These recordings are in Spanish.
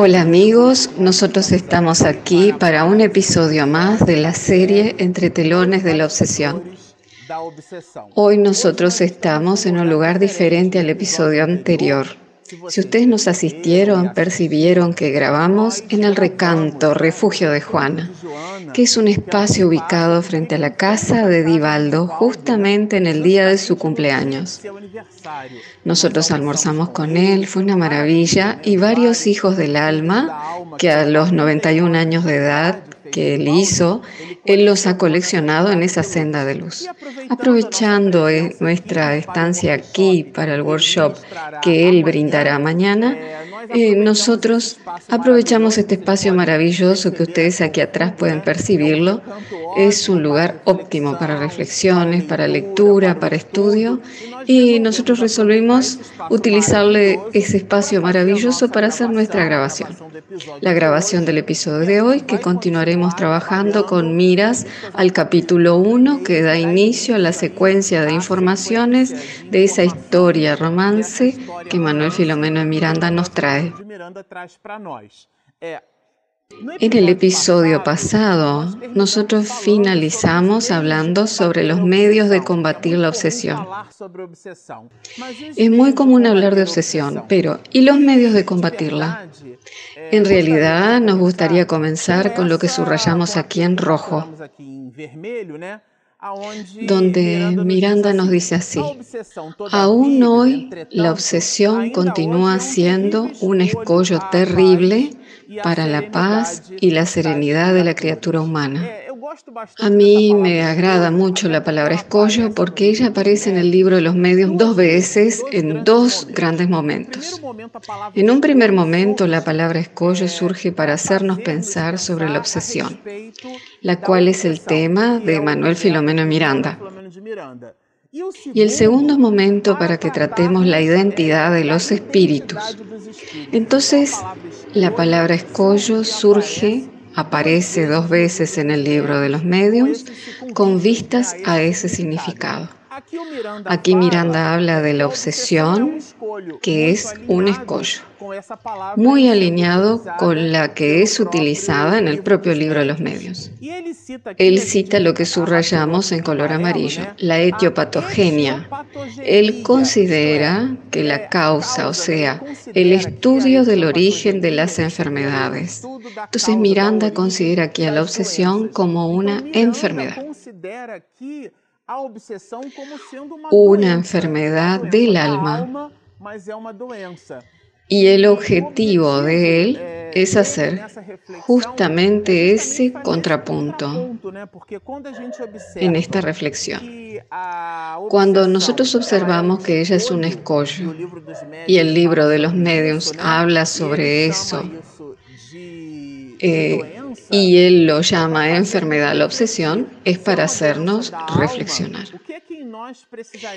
Hola amigos, nosotros estamos aquí para un episodio más de la serie Entre telones de la obsesión. Hoy nosotros estamos en un lugar diferente al episodio anterior. Si ustedes nos asistieron, percibieron que grabamos en el recanto Refugio de Juana, que es un espacio ubicado frente a la casa de Divaldo justamente en el día de su cumpleaños. Nosotros almorzamos con él, fue una maravilla, y varios hijos del alma, que a los 91 años de edad que él hizo, él los ha coleccionado en esa senda de luz. Aprovechando eh, nuestra estancia aquí para el workshop que él brindará mañana, eh, nosotros aprovechamos este espacio maravilloso que ustedes aquí atrás pueden percibirlo. Es un lugar óptimo para reflexiones, para lectura, para estudio y nosotros resolvimos utilizarle ese espacio maravilloso para hacer nuestra grabación. La grabación del episodio de hoy que continuaremos trabajando con miras al capítulo 1 que da inicio a la secuencia de informaciones de esa historia romance que Manuel Filomeno de Miranda nos trae. En el episodio pasado, nosotros finalizamos hablando sobre los medios de combatir la obsesión. Es muy común hablar de obsesión, pero ¿y los medios de combatirla? En realidad, nos gustaría comenzar con lo que subrayamos aquí en rojo, donde Miranda nos dice así, aún hoy la obsesión continúa siendo un escollo terrible para la paz y la serenidad de la criatura humana. A mí me agrada mucho la palabra escollo porque ella aparece en el libro de los medios dos veces en dos grandes momentos. En un primer momento la palabra escollo surge para hacernos pensar sobre la obsesión, la cual es el tema de Manuel Filomeno Miranda. Y el segundo momento para que tratemos la identidad de los espíritus. Entonces, la palabra escollo surge, aparece dos veces en el libro de los medios, con vistas a ese significado. Aquí Miranda habla de la obsesión, que es un escollo, muy alineado con la que es utilizada en el propio libro de los medios. Él cita lo que subrayamos en color amarillo, la etiopatogenia. Él considera que la causa, o sea, el estudio del origen de las enfermedades. Entonces Miranda considera aquí a la obsesión como una enfermedad una enfermedad del alma. Y el objetivo de él es hacer justamente ese contrapunto en esta reflexión. Cuando nosotros observamos que ella es un escollo y el libro de los medios habla sobre eso, eh, y él lo llama enfermedad la obsesión, es para hacernos reflexionar.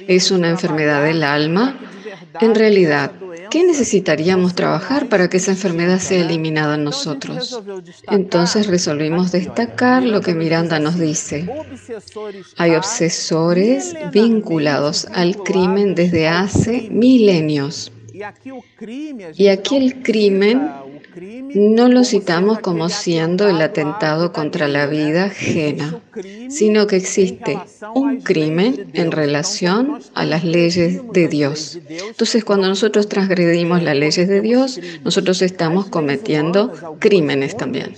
Es una enfermedad del alma. En realidad, ¿qué necesitaríamos trabajar para que esa enfermedad sea eliminada en nosotros? Entonces resolvimos destacar lo que Miranda nos dice. Hay obsesores vinculados al crimen desde hace milenios. Y aquí el crimen no lo citamos como siendo el atentado contra la vida ajena, sino que existe un crimen en relación a las leyes de Dios. Entonces, cuando nosotros transgredimos las leyes de Dios, nosotros estamos cometiendo crímenes también.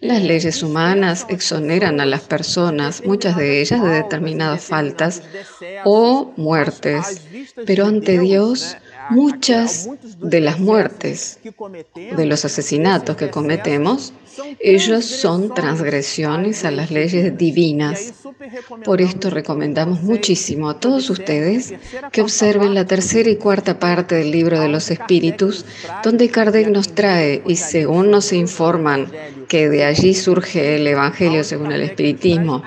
Las leyes humanas exoneran a las personas, muchas de ellas de determinadas faltas o muertes, pero ante Dios Muchas de las muertes, de los asesinatos que cometemos, ellos son transgresiones a las leyes divinas. Por esto recomendamos muchísimo a todos ustedes que observen la tercera y cuarta parte del libro de los espíritus, donde Kardec nos trae, y según nos informan, que de allí surge el Evangelio según el Espiritismo,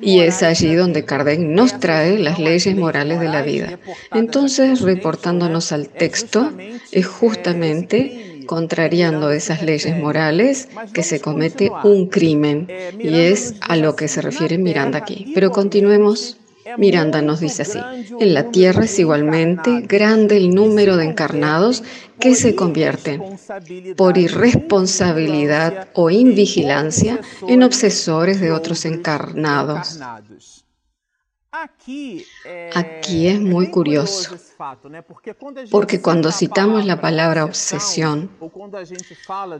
y es allí donde Kardec nos trae las leyes morales de la vida. Entonces, reportándonos al texto, es justamente contrariando esas leyes morales que se comete un crimen y es a lo que se refiere Miranda aquí. Pero continuemos. Miranda nos dice así, en la Tierra es igualmente grande el número de encarnados que se convierten por irresponsabilidad o invigilancia en obsesores de otros encarnados. Aquí es muy curioso, porque cuando citamos la palabra obsesión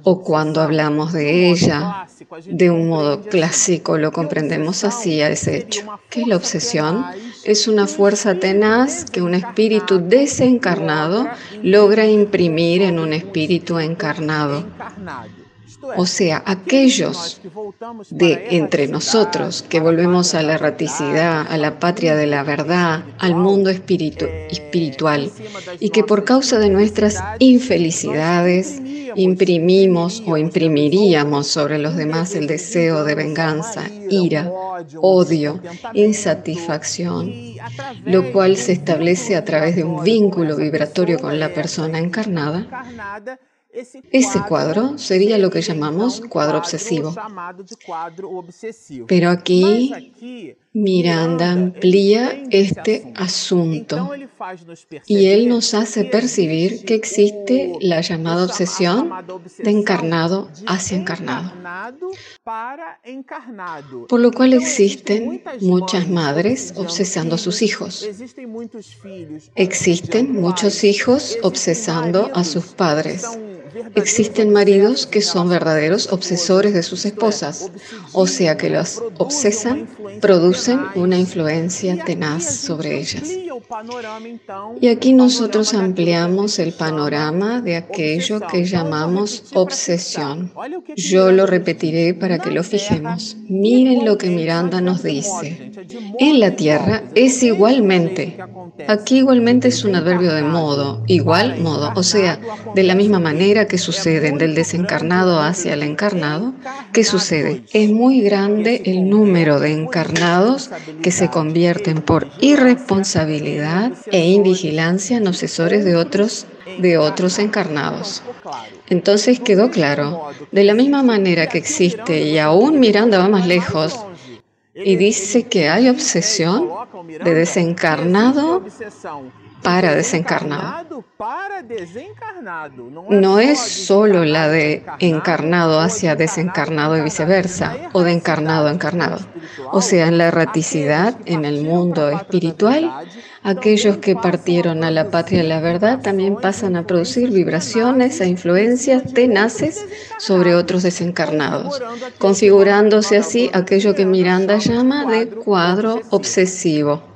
o cuando hablamos de ella de un modo clásico, lo comprendemos así a ese hecho, que la obsesión es una fuerza tenaz que un espíritu desencarnado logra imprimir en un espíritu encarnado. O sea, aquellos de entre nosotros que volvemos a la raticidad, a la patria de la verdad, al mundo espiritual, y que por causa de nuestras infelicidades imprimimos o imprimiríamos sobre los demás el deseo de venganza, ira, odio, insatisfacción, lo cual se establece a través de un vínculo vibratorio con la persona encarnada, ese cuadro sería lo que llamamos cuadro obsesivo. Pero aquí Miranda amplía este asunto y él nos hace percibir que existe la llamada obsesión de encarnado hacia encarnado. Por lo cual existen muchas madres obsesando a sus hijos. Existen muchos hijos obsesando a sus padres. Existen maridos que son verdaderos obsesores de sus esposas, o sea que los obsesan, producen una influencia tenaz sobre ellas. Y aquí nosotros ampliamos el panorama de aquello que llamamos obsesión. Yo lo repetiré para que lo fijemos. Miren lo que Miranda nos dice. En la tierra es igualmente. Aquí igualmente es un adverbio de modo, igual modo, o sea, de la misma manera que suceden del desencarnado hacia el encarnado, ¿qué sucede? Es muy grande el número de encarnados que se convierten por irresponsabilidad e invigilancia en obsesores de otros de otros encarnados. Entonces quedó claro, de la misma manera que existe, y aún Miranda va más lejos, y dice que hay obsesión de desencarnado para desencarnado. No es solo la de encarnado hacia desencarnado y viceversa, o de encarnado a encarnado. O sea, en la erraticidad, en el mundo espiritual, aquellos que partieron a la patria de la verdad también pasan a producir vibraciones e influencias tenaces sobre otros desencarnados, configurándose así aquello que Miranda llama de cuadro obsesivo.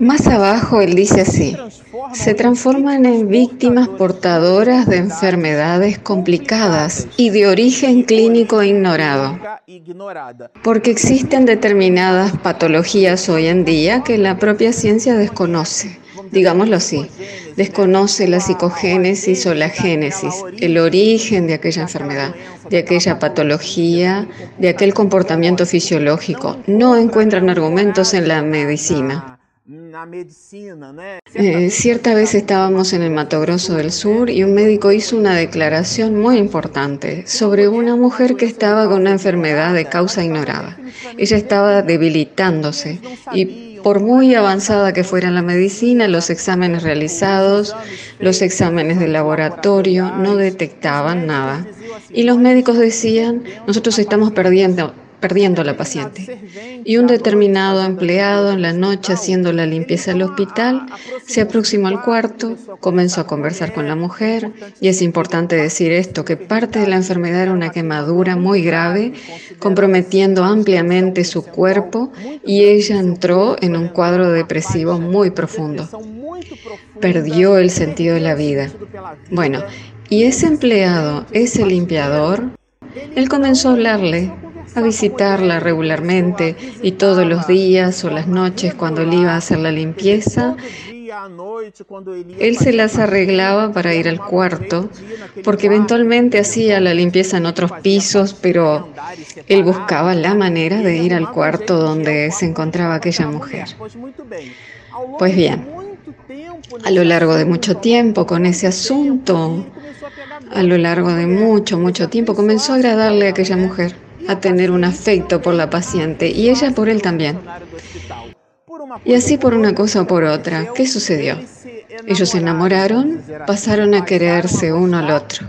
Más abajo él dice así, se transforman en víctimas portadoras de enfermedades complicadas y de origen clínico ignorado, porque existen determinadas patologías hoy en día que la propia ciencia desconoce digámoslo así, desconoce la psicogénesis o la génesis, el origen de aquella enfermedad, de aquella patología, de aquel comportamiento fisiológico. No encuentran argumentos en la medicina. Eh, cierta vez estábamos en el Mato Grosso del Sur y un médico hizo una declaración muy importante sobre una mujer que estaba con una enfermedad de causa ignorada. Ella estaba debilitándose y por muy avanzada que fuera la medicina, los exámenes realizados, los exámenes de laboratorio no detectaban nada. Y los médicos decían, nosotros estamos perdiendo, perdiendo a la paciente. Y un determinado empleado en la noche haciendo la limpieza del hospital se aproximó al cuarto, comenzó a conversar con la mujer y es importante decir esto, que parte de la enfermedad era una quemadura muy grave, comprometiendo ampliamente su cuerpo y ella entró en un cuadro depresivo muy profundo. Perdió el sentido de la vida. Bueno, y ese empleado, ese limpiador, él comenzó a hablarle a visitarla regularmente y todos los días o las noches cuando él iba a hacer la limpieza, él se las arreglaba para ir al cuarto, porque eventualmente hacía la limpieza en otros pisos, pero él buscaba la manera de ir al cuarto donde se encontraba aquella mujer. Pues bien, a lo largo de mucho tiempo con ese asunto, a lo largo de mucho, mucho tiempo, comenzó a agradarle a aquella mujer a tener un afecto por la paciente y ella por él también. Y así por una cosa o por otra, ¿qué sucedió? Ellos se enamoraron, pasaron a quererse uno al otro.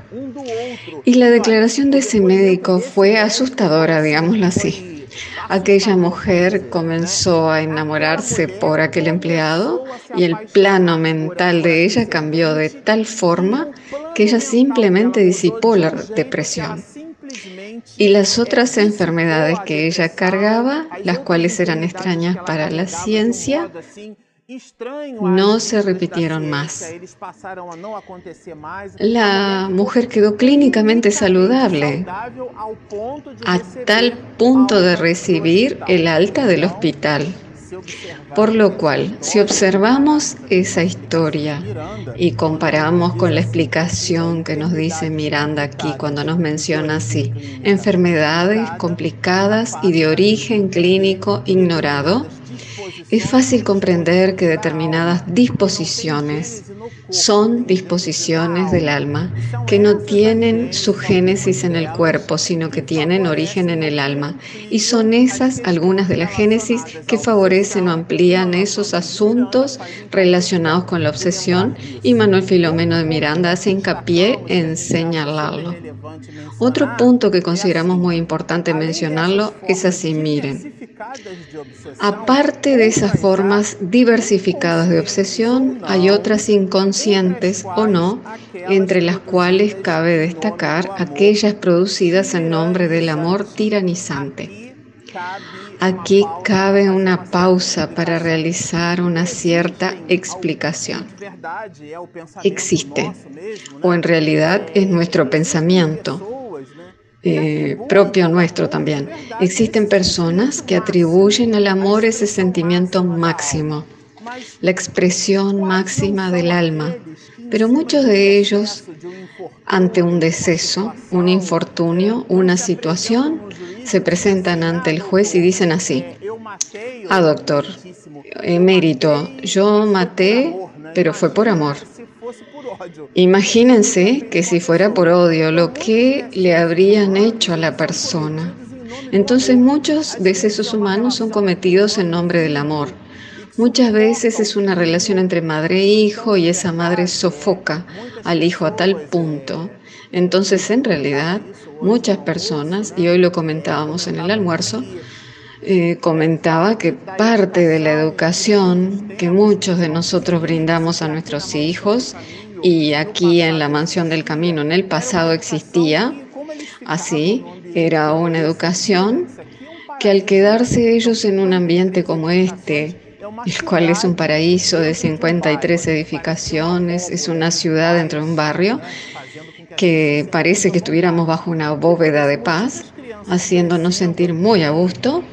Y la declaración de ese médico fue asustadora, digámoslo así. Aquella mujer comenzó a enamorarse por aquel empleado y el plano mental de ella cambió de tal forma que ella simplemente disipó la depresión. Y las otras enfermedades que ella cargaba, las cuales eran extrañas para la ciencia, no se repitieron más. La mujer quedó clínicamente saludable a tal punto de recibir el alta del hospital. Por lo cual, si observamos esa historia y comparamos con la explicación que nos dice Miranda aquí cuando nos menciona así, enfermedades complicadas y de origen clínico ignorado, es fácil comprender que determinadas disposiciones son disposiciones del alma que no tienen su génesis en el cuerpo, sino que tienen origen en el alma. Y son esas algunas de las génesis que favorecen o amplían esos asuntos relacionados con la obsesión y Manuel Filomeno de Miranda hace hincapié en señalarlo. Otro punto que consideramos muy importante mencionarlo es así, miren. Aparte de esas formas diversificadas de obsesión, hay otras inconscientes o no, entre las cuales cabe destacar aquellas producidas en nombre del amor tiranizante. Aquí cabe una pausa para realizar una cierta explicación. Existe, o en realidad es nuestro pensamiento eh, propio nuestro también. Existen personas que atribuyen al amor ese sentimiento máximo, la expresión máxima del alma, pero muchos de ellos, ante un deceso, un infortunio, una situación, se presentan ante el juez y dicen así, ah doctor, emérito, yo maté, pero fue por amor. Imagínense que si fuera por odio, lo que le habrían hecho a la persona. Entonces muchos decesos humanos son cometidos en nombre del amor. Muchas veces es una relación entre madre e hijo y esa madre sofoca al hijo a tal punto. Entonces en realidad muchas personas, y hoy lo comentábamos en el almuerzo, eh, comentaba que parte de la educación que muchos de nosotros brindamos a nuestros hijos y aquí en la mansión del camino en el pasado existía así, era una educación que al quedarse ellos en un ambiente como este, el cual es un paraíso de 53 edificaciones, es una ciudad dentro de un barrio, que parece que estuviéramos bajo una bóveda de paz, haciéndonos sentir muy a gusto.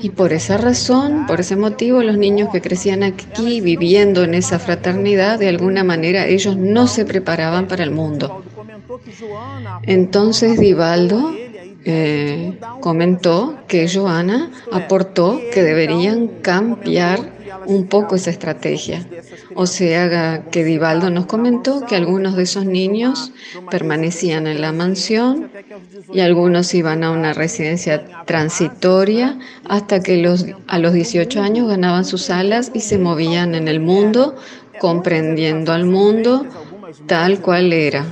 Y por esa razón, por ese motivo, los niños que crecían aquí viviendo en esa fraternidad, de alguna manera ellos no se preparaban para el mundo. Entonces Divaldo eh, comentó que Joana aportó que deberían cambiar un poco esa estrategia. O sea, que Divaldo nos comentó que algunos de esos niños permanecían en la mansión y algunos iban a una residencia transitoria hasta que los, a los 18 años ganaban sus alas y se movían en el mundo, comprendiendo al mundo tal cual era.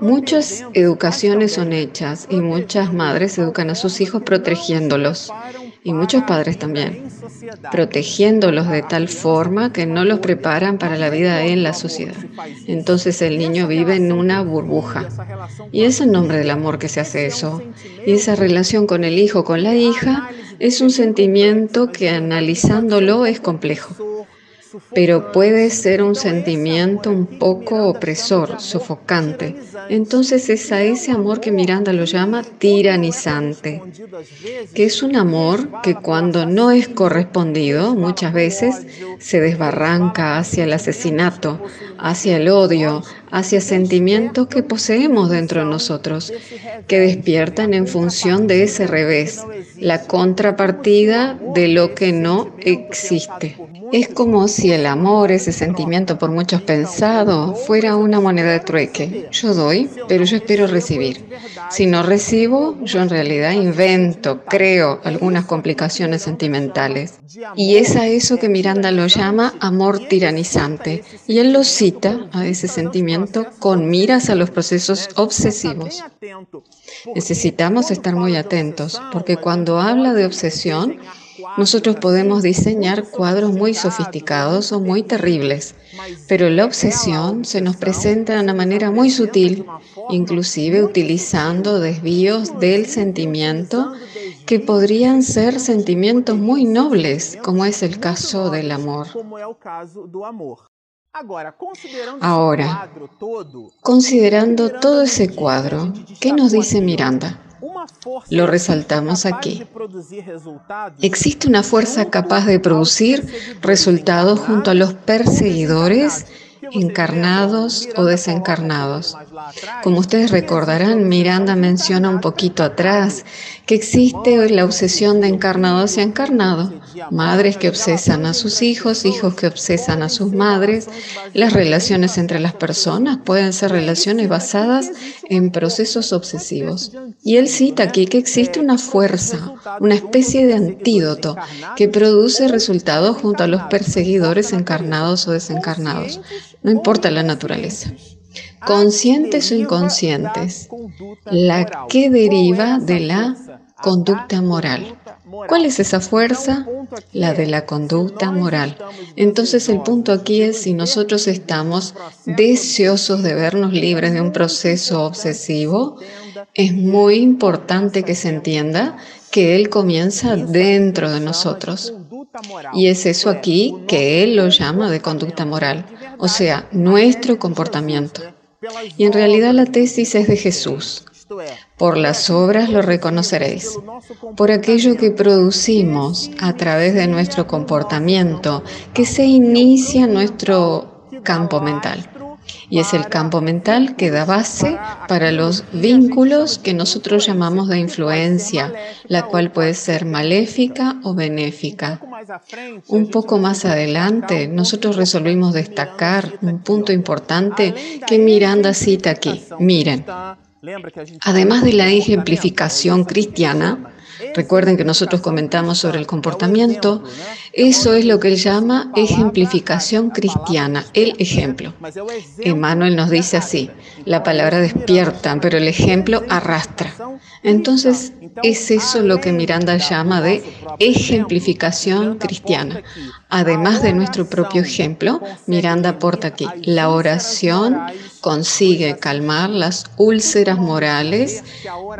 Muchas educaciones son hechas y muchas madres educan a sus hijos protegiéndolos y muchos padres también, protegiéndolos de tal forma que no los preparan para la vida en la sociedad. Entonces el niño vive en una burbuja. Y es el nombre del amor que se hace eso. Y esa relación con el hijo, con la hija, es un sentimiento que analizándolo es complejo pero puede ser un sentimiento un poco opresor, sofocante. Entonces es a ese amor que Miranda lo llama tiranizante, que es un amor que cuando no es correspondido muchas veces se desbarranca hacia el asesinato, hacia el odio, hacia sentimientos que poseemos dentro de nosotros, que despiertan en función de ese revés, la contrapartida de lo que no existe. Es como si el amor, ese sentimiento por muchos pensado, fuera una moneda de trueque. Yo doy, pero yo espero recibir. Si no recibo, yo en realidad invento, creo algunas complicaciones sentimentales. Y es a eso que Miranda lo llama amor tiranizante. Y él lo cita a ese sentimiento con miras a los procesos obsesivos. Necesitamos estar muy atentos, porque cuando habla de obsesión, nosotros podemos diseñar cuadros muy sofisticados o muy terribles, pero la obsesión se nos presenta de una manera muy sutil, inclusive utilizando desvíos del sentimiento que podrían ser sentimientos muy nobles, como es el caso del amor. Ahora, considerando todo ese cuadro, ¿qué nos dice Miranda? Lo resaltamos aquí. Existe una fuerza capaz de producir resultados junto a los perseguidores encarnados o desencarnados. Como ustedes recordarán, Miranda menciona un poquito atrás que existe la obsesión de encarnado hacia encarnado, madres que obsesan a sus hijos, hijos que obsesan a sus madres. Las relaciones entre las personas pueden ser relaciones basadas en procesos obsesivos. Y él cita aquí que existe una fuerza, una especie de antídoto que produce resultados junto a los perseguidores encarnados o desencarnados. No importa la naturaleza conscientes o inconscientes, la que deriva de la conducta moral. ¿Cuál es esa fuerza? La de la conducta moral. Entonces el punto aquí es si nosotros estamos deseosos de vernos libres de un proceso obsesivo, es muy importante que se entienda que él comienza dentro de nosotros. Y es eso aquí que él lo llama de conducta moral, o sea, nuestro comportamiento. Y en realidad la tesis es de Jesús. Por las obras lo reconoceréis. Por aquello que producimos a través de nuestro comportamiento, que se inicia en nuestro campo mental. Y es el campo mental que da base para los vínculos que nosotros llamamos de influencia, la cual puede ser maléfica o benéfica. Un poco más adelante, nosotros resolvimos destacar un punto importante que Miranda cita aquí. Miren, además de la ejemplificación cristiana, Recuerden que nosotros comentamos sobre el comportamiento. Eso es lo que él llama ejemplificación cristiana, el ejemplo. Emmanuel nos dice así, la palabra despierta, pero el ejemplo arrastra. Entonces, es eso lo que Miranda llama de ejemplificación cristiana. Además de nuestro propio ejemplo, Miranda aporta aquí, la oración consigue calmar las úlceras morales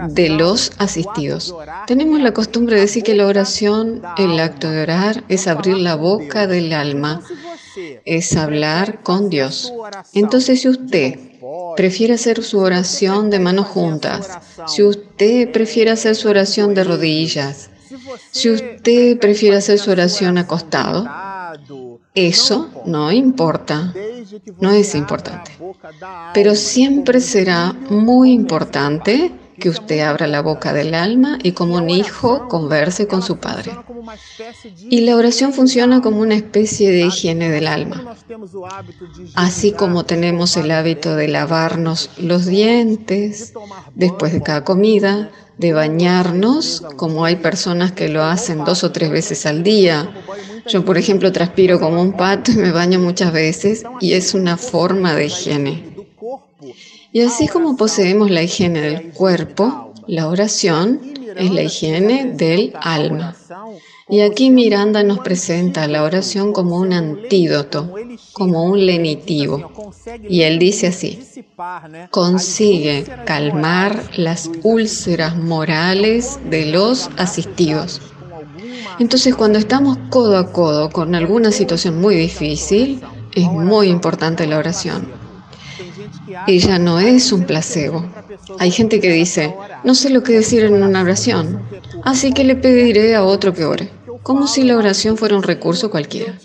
de los asistidos. Tenemos la costumbre de decir que la oración, el acto de orar, es abrir la boca del alma, es hablar con Dios. Entonces, si usted prefiere hacer su oración de manos juntas, si usted prefiere hacer su oración de rodillas, si usted prefiere hacer su oración acostado, eso no importa, no es importante. Pero siempre será muy importante que usted abra la boca del alma y como un hijo converse con su padre. Y la oración funciona como una especie de higiene del alma. Así como tenemos el hábito de lavarnos los dientes después de cada comida, de bañarnos, como hay personas que lo hacen dos o tres veces al día. Yo, por ejemplo, transpiro como un pato y me baño muchas veces y es una forma de higiene. Y así como poseemos la higiene del cuerpo, la oración es la higiene del alma. Y aquí Miranda nos presenta la oración como un antídoto, como un lenitivo. Y él dice así, consigue calmar las úlceras morales de los asistidos. Entonces cuando estamos codo a codo con alguna situación muy difícil, es muy importante la oración. Ella no es un placebo. Hay gente que dice, no sé lo que decir en una oración, así que le pediré a otro que ore, como si la oración fuera un recurso cualquiera.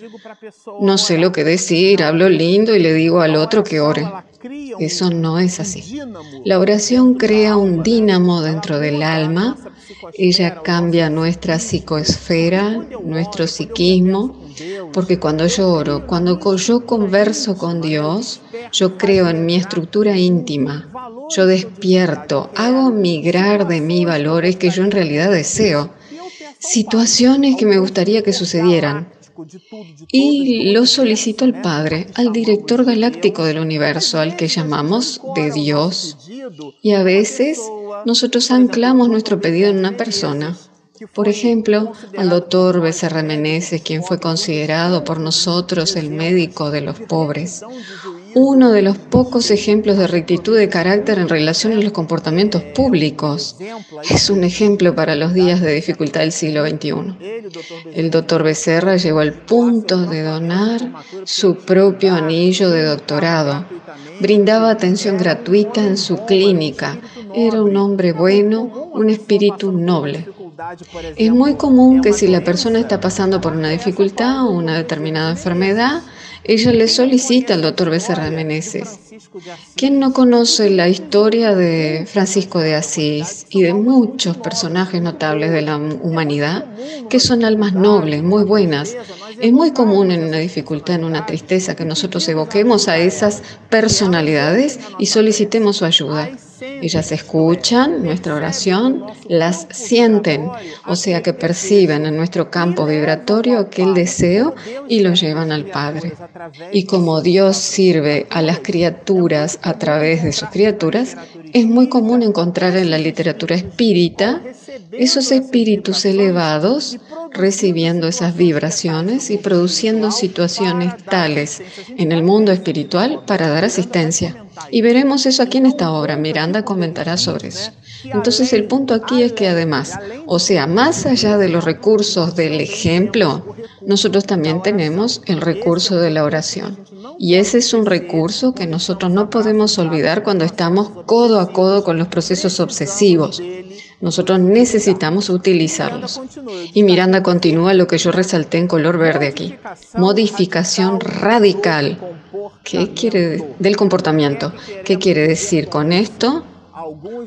no sé lo que decir, hablo lindo y le digo al otro que ore. Eso no es así. La oración crea un dínamo dentro del alma, ella cambia nuestra psicoesfera, nuestro psiquismo, porque cuando yo oro, cuando yo converso con Dios, yo creo en mi estructura íntima, yo despierto, hago migrar de mí valores que yo en realidad deseo, situaciones que me gustaría que sucedieran, y lo solicito al Padre, al director galáctico del universo, al que llamamos de Dios. Y a veces nosotros anclamos nuestro pedido en una persona. Por ejemplo, al doctor Becerra Meneses, quien fue considerado por nosotros el médico de los pobres uno de los pocos ejemplos de rectitud de carácter en relación a los comportamientos públicos. Es un ejemplo para los días de dificultad del siglo XXI. El doctor Becerra llegó al punto de donar su propio anillo de doctorado. Brindaba atención gratuita en su clínica. Era un hombre bueno, un espíritu noble. Es muy común que si la persona está pasando por una dificultad o una determinada enfermedad, ella le solicita al doctor Becerra Meneses. ¿Quién no conoce la historia de Francisco de Asís y de muchos personajes notables de la humanidad que son almas nobles, muy buenas? Es muy común en una dificultad, en una tristeza, que nosotros evoquemos a esas personalidades y solicitemos su ayuda. Ellas escuchan nuestra oración, las sienten, o sea que perciben en nuestro campo vibratorio aquel deseo y lo llevan al Padre. Y como Dios sirve a las criaturas a través de sus criaturas, es muy común encontrar en la literatura espírita esos espíritus elevados recibiendo esas vibraciones y produciendo situaciones tales en el mundo espiritual para dar asistencia. Y veremos eso aquí en esta obra. Miranda comentará sobre eso. Entonces el punto aquí es que además, o sea, más allá de los recursos del ejemplo, nosotros también tenemos el recurso de la oración. Y ese es un recurso que nosotros no podemos olvidar cuando estamos codo a codo con los procesos obsesivos. Nosotros necesitamos utilizarlos. Y Miranda continúa lo que yo resalté en color verde aquí. Modificación radical. ¿Qué quiere del comportamiento? ¿Qué quiere decir con esto?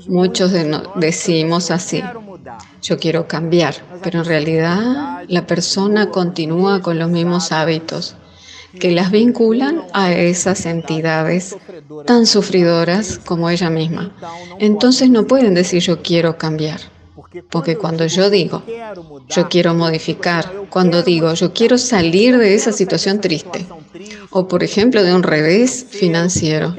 Muchos decimos así. Yo quiero cambiar, pero en realidad la persona continúa con los mismos hábitos que las vinculan a esas entidades tan sufridoras como ella misma. Entonces no pueden decir yo quiero cambiar. Porque cuando yo digo, yo quiero modificar, cuando digo, yo quiero salir de esa situación triste, o por ejemplo de un revés financiero,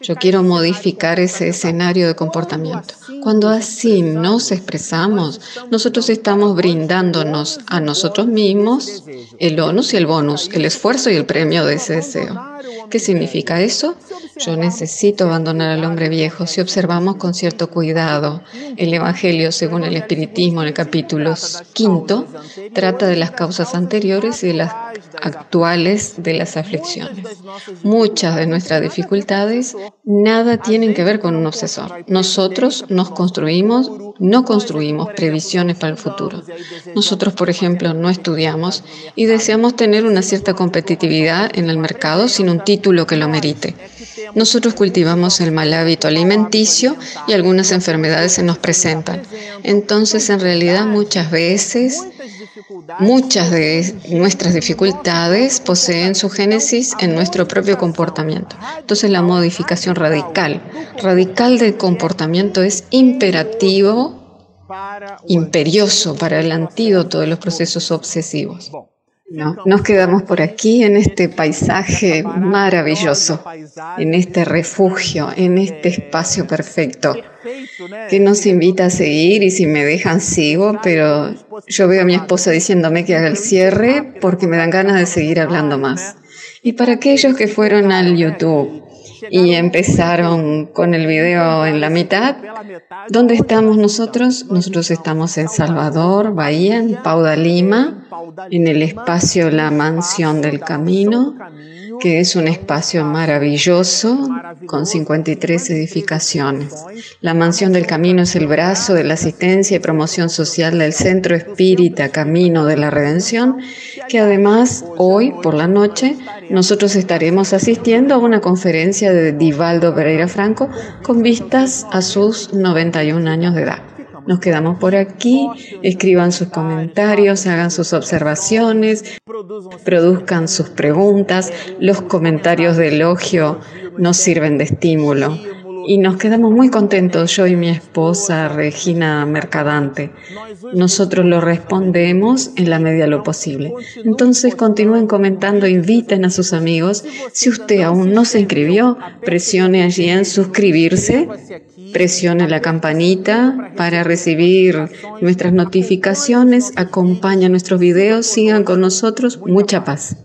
yo quiero modificar ese escenario de comportamiento. Cuando así nos expresamos, nosotros estamos brindándonos a nosotros mismos el onus y el bonus, el esfuerzo y el premio de ese deseo. ¿Qué significa eso? Yo necesito abandonar al hombre viejo. Si observamos con cierto cuidado el Evangelio según el Espiritismo en el capítulo quinto, trata de las causas anteriores y de las actuales de las aflicciones. Muchas de nuestras dificultades nada tienen que ver con un obsesor. Nosotros nos construimos, no construimos previsiones para el futuro. Nosotros, por ejemplo, no estudiamos y deseamos tener una cierta competitividad en el mercado sin un título que lo merite. Nosotros cultivamos el mal hábito alimenticio y algunas enfermedades se nos presentan. Entonces, en realidad, muchas veces, muchas de nuestras dificultades poseen su génesis en nuestro propio comportamiento. Entonces, la modificación radical, radical del comportamiento es imperativo, imperioso para el antídoto de los procesos obsesivos. No, nos quedamos por aquí en este paisaje maravilloso, en este refugio, en este espacio perfecto que nos invita a seguir y si me dejan sigo, pero yo veo a mi esposa diciéndome que haga el cierre porque me dan ganas de seguir hablando más. Y para aquellos que fueron al YouTube y empezaron con el video en la mitad. ¿Dónde estamos nosotros? Nosotros estamos en Salvador, Bahía, en Pauda, Lima, en el espacio La Mansión del Camino, que es un espacio maravilloso con 53 edificaciones. La Mansión del Camino es el brazo de la asistencia y promoción social del Centro Espírita Camino de la Redención, que además hoy por la noche nosotros estaremos asistiendo a una conferencia de Divaldo Pereira Franco con vistas a sus 91 años de edad. Nos quedamos por aquí, escriban sus comentarios, hagan sus observaciones, produzcan sus preguntas. Los comentarios de elogio nos sirven de estímulo. Y nos quedamos muy contentos, yo y mi esposa Regina Mercadante. Nosotros lo respondemos en la medida de lo posible. Entonces continúen comentando, inviten a sus amigos. Si usted aún no se inscribió, presione allí en suscribirse Presione la campanita para recibir nuestras notificaciones, acompaña nuestros videos, sigan con nosotros, mucha paz.